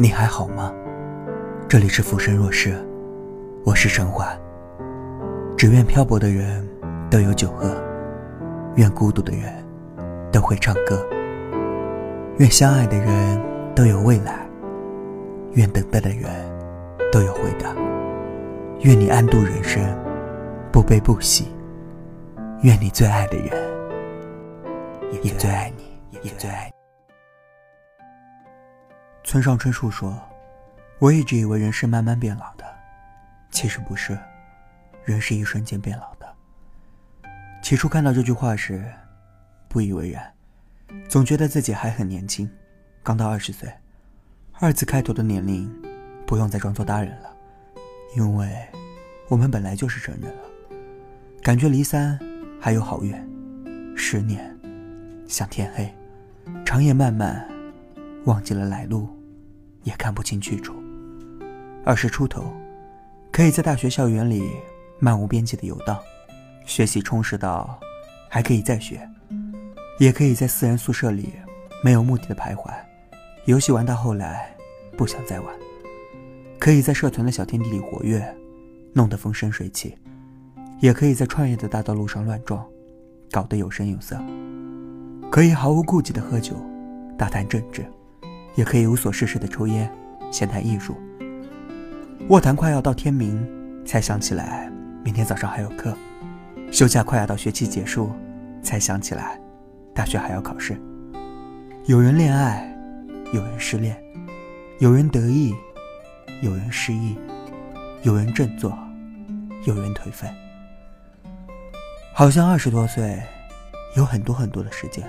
你还好吗？这里是浮生若世，我是陈华。只愿漂泊的人都有酒喝，愿孤独的人都会唱歌，愿相爱的人都有未来，愿等待的人都有回答。愿你安度人生，不悲不喜。愿你最爱的人也最爱你，也最爱你。村上春树说：“我一直以为人是慢慢变老的，其实不是，人是一瞬间变老的。”起初看到这句话时，不以为然，总觉得自己还很年轻，刚到二十岁，二字开头的年龄，不用再装作大人了，因为我们本来就是成人了。感觉离三还有好远，十年，像天黑，长夜漫漫，忘记了来路。也看不清去处。二十出头，可以在大学校园里漫无边际的游荡，学习充实到还可以再学，也可以在私人宿舍里没有目的的徘徊，游戏玩到后来不想再玩，可以在社团的小天地里活跃，弄得风生水起，也可以在创业的大道路上乱撞，搞得有声有色，可以毫无顾忌的喝酒，大谈政治。也可以无所事事的抽烟，闲谈艺术。卧谈快要到天明，才想起来明天早上还有课。休假快要到学期结束，才想起来大学还要考试。有人恋爱，有人失恋，有人得意，有人失意，有人振作，有人颓废。好像二十多岁，有很多很多的时间，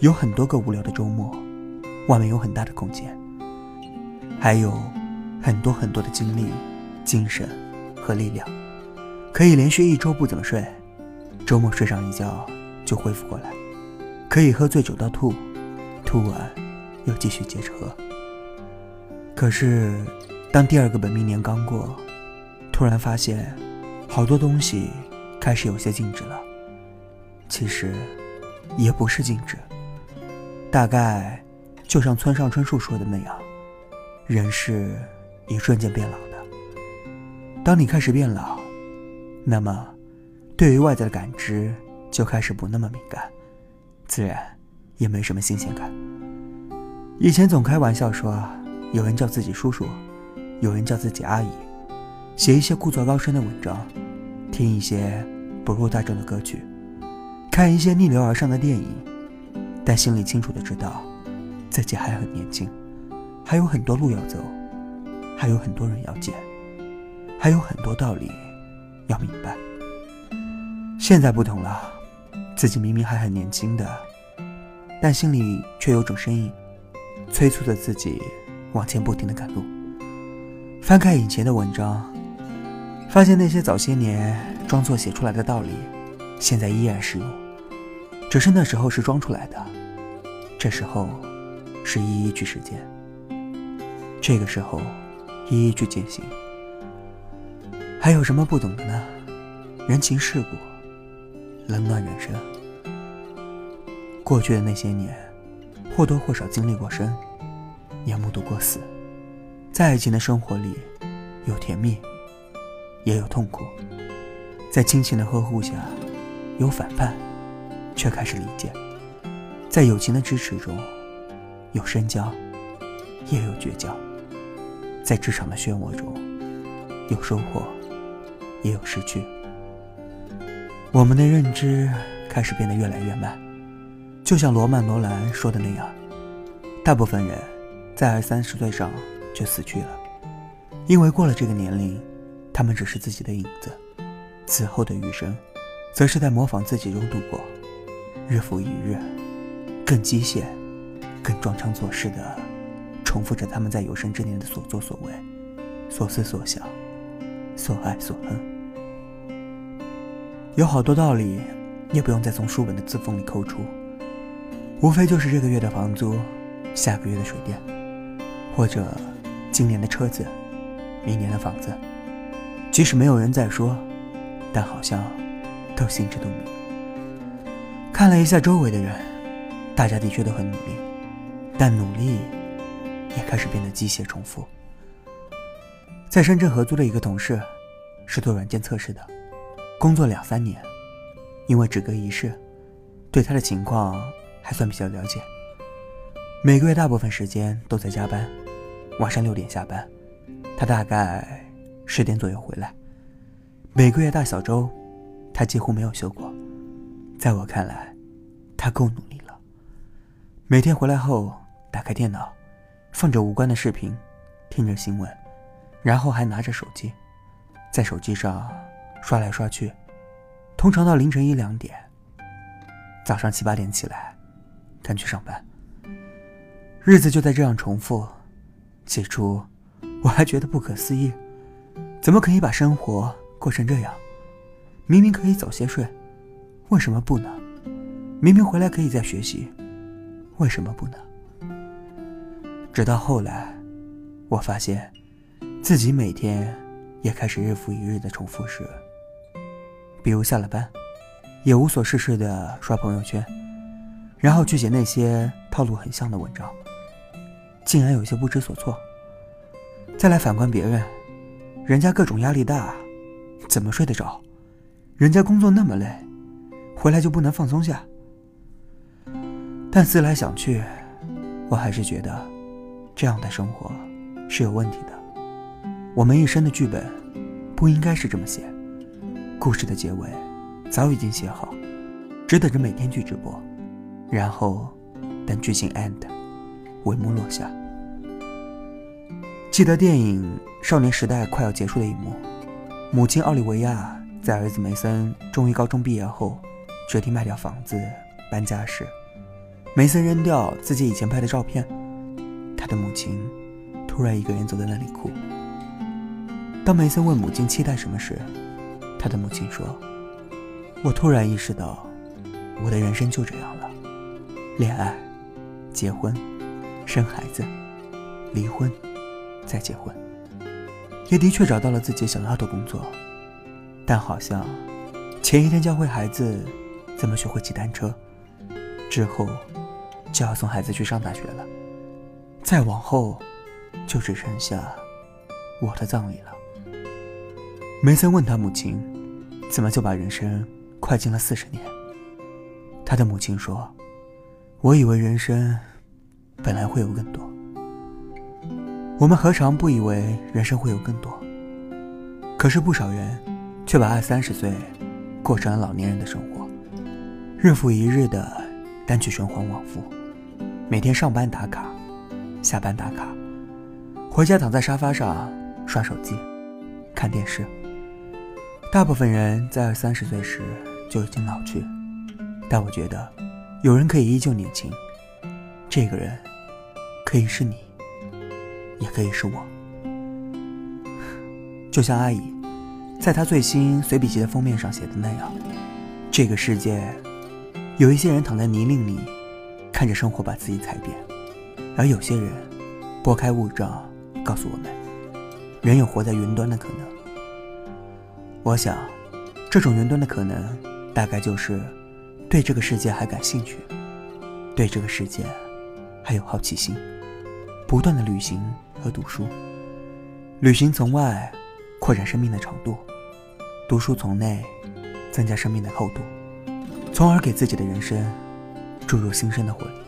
有很多个无聊的周末。外面有很大的空间，还有很多很多的精力、精神和力量，可以连续一周不怎么睡，周末睡上一觉就恢复过来，可以喝醉酒到吐，吐完又继续接着喝。可是，当第二个本命年刚过，突然发现好多东西开始有些静止了。其实，也不是静止，大概。就像村上春树说的那样，人是一瞬间变老的。当你开始变老，那么对于外在的感知就开始不那么敏感，自然也没什么新鲜感。以前总开玩笑说，有人叫自己叔叔，有人叫自己阿姨，写一些故作高深的文章，听一些不入大众的歌曲，看一些逆流而上的电影，但心里清楚的知道。自己还很年轻，还有很多路要走，还有很多人要见，还有很多道理要明白。现在不同了，自己明明还很年轻的，但心里却有种声音，催促着自己往前不停的赶路。翻开以前的文章，发现那些早些年装作写出来的道理，现在依然适用，只是那时候是装出来的，这时候。是一一去实践，这个时候一一去践行。还有什么不懂的呢？人情世故，冷暖人生。过去的那些年，或多或少经历过生，也目睹过死。在爱情的生活里，有甜蜜，也有痛苦。在亲情的呵护下，有反叛，却开始理解。在友情的支持中。有深交，也有绝交，在职场的漩涡中，有收获，也有失去。我们的认知开始变得越来越慢，就像罗曼·罗兰说的那样，大部分人在二三十岁上就死去了，因为过了这个年龄，他们只是自己的影子，此后的余生，则是在模仿自己中度过，日复一日，更机械。更装腔作势的重复着他们在有生之年的所作所为、所思所想、所爱所恨。有好多道理，也不用再从书本的字缝里抠出，无非就是这个月的房租、下个月的水电，或者今年的车子、明年的房子。即使没有人在说，但好像都心知肚明。看了一下周围的人，大家的确都很努力。但努力也开始变得机械重复。在深圳合租的一个同事，是做软件测试的，工作两三年，因为只隔一室，对他的情况还算比较了解。每个月大部分时间都在加班，晚上六点下班，他大概十点左右回来。每个月大小周，他几乎没有休过。在我看来，他够努力了。每天回来后，打开电脑，放着无关的视频，听着新闻，然后还拿着手机，在手机上刷来刷去，通常到凌晨一两点。早上七八点起来，赶去上班。日子就在这样重复。起初，我还觉得不可思议，怎么可以把生活过成这样？明明可以早些睡。为什么不呢？明明回来可以再学习，为什么不呢？直到后来，我发现自己每天也开始日复一日的重复时，比如下了班，也无所事事的刷朋友圈，然后去写那些套路很像的文章，竟然有些不知所措。再来反观别人，人家各种压力大，怎么睡得着？人家工作那么累。回来就不能放松下，但思来想去，我还是觉得这样的生活是有问题的。我们一生的剧本不应该是这么写，故事的结尾早已经写好，只等着每天去直播，然后等剧情 end，帷幕落下。记得电影《少年时代》快要结束的一幕，母亲奥利维亚在儿子梅森终于高中毕业后。决定卖掉房子搬家时，梅森扔掉自己以前拍的照片。的母亲突然一个人走在那里哭。当梅森问母亲期待什么时，他的母亲说：“我突然意识到，我的人生就这样了：恋爱、结婚、生孩子、离婚，再结婚。也的确找到了自己想要的工作，但好像前一天教会孩子。”怎么学会骑单车？之后就要送孩子去上大学了，再往后就只剩下我的葬礼了。梅森问他母亲：“怎么就把人生快进了四十年？”他的母亲说：“我以为人生本来会有更多，我们何尝不以为人生会有更多？可是不少人却把二三十岁过成了老年人的生活。”日复一日的单曲循环往复，每天上班打卡，下班打卡，回家躺在沙发上刷手机、看电视。大部分人在二三十岁时就已经老去，但我觉得有人可以依旧年轻。这个人可以是你，也可以是我。就像阿姨在她最新随笔集的封面上写的那样，这个世界。有一些人躺在泥泞里，看着生活把自己踩扁；而有些人拨开雾罩，告诉我们，人有活在云端的可能。我想，这种云端的可能，大概就是对这个世界还感兴趣，对这个世界还有好奇心，不断的旅行和读书。旅行从外扩展生命的长度，读书从内增加生命的厚度。从而给自己的人生注入新生的活力。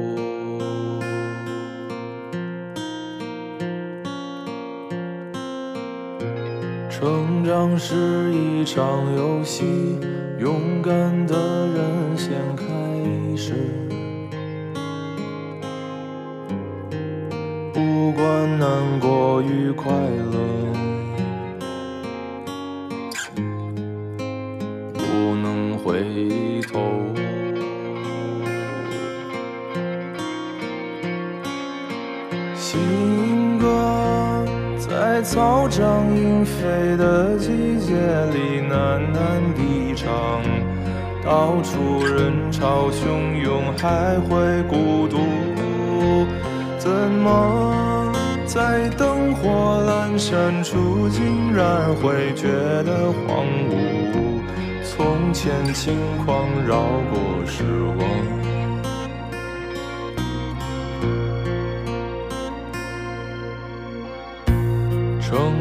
成长是一场游戏，勇敢的人先开始。不管难过与快乐，不能回头。在草长莺飞的季节里喃喃低唱，到处人潮汹涌，还会孤独。怎么在灯火阑珊处，竟然会觉得荒芜？从前轻狂绕过时光。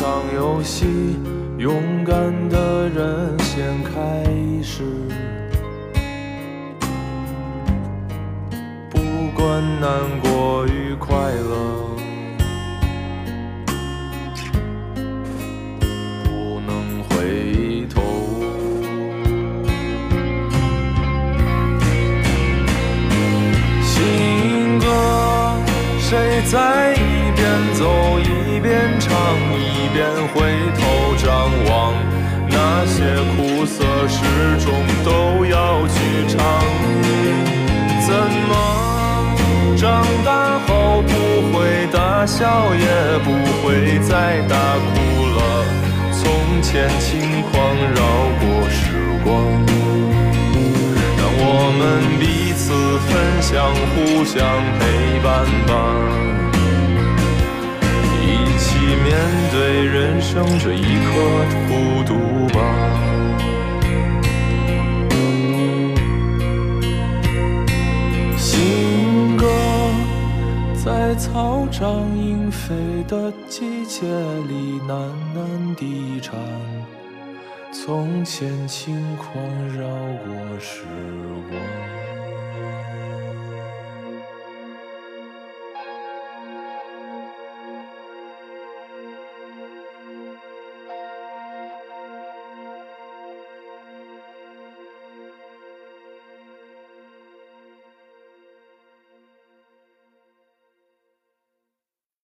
场游戏，勇敢的人先开始。不管难过与快乐，一边唱，一边回头张望？那些苦涩始终都要去尝。怎么长大后不会大笑，也不会再大哭了？从前轻狂绕过时光。让我们彼此分享，互相陪伴吧，起面对人生这一刻的孤独吧。新歌在草长莺飞的季节里喃喃地唱。从前轻狂绕过时光。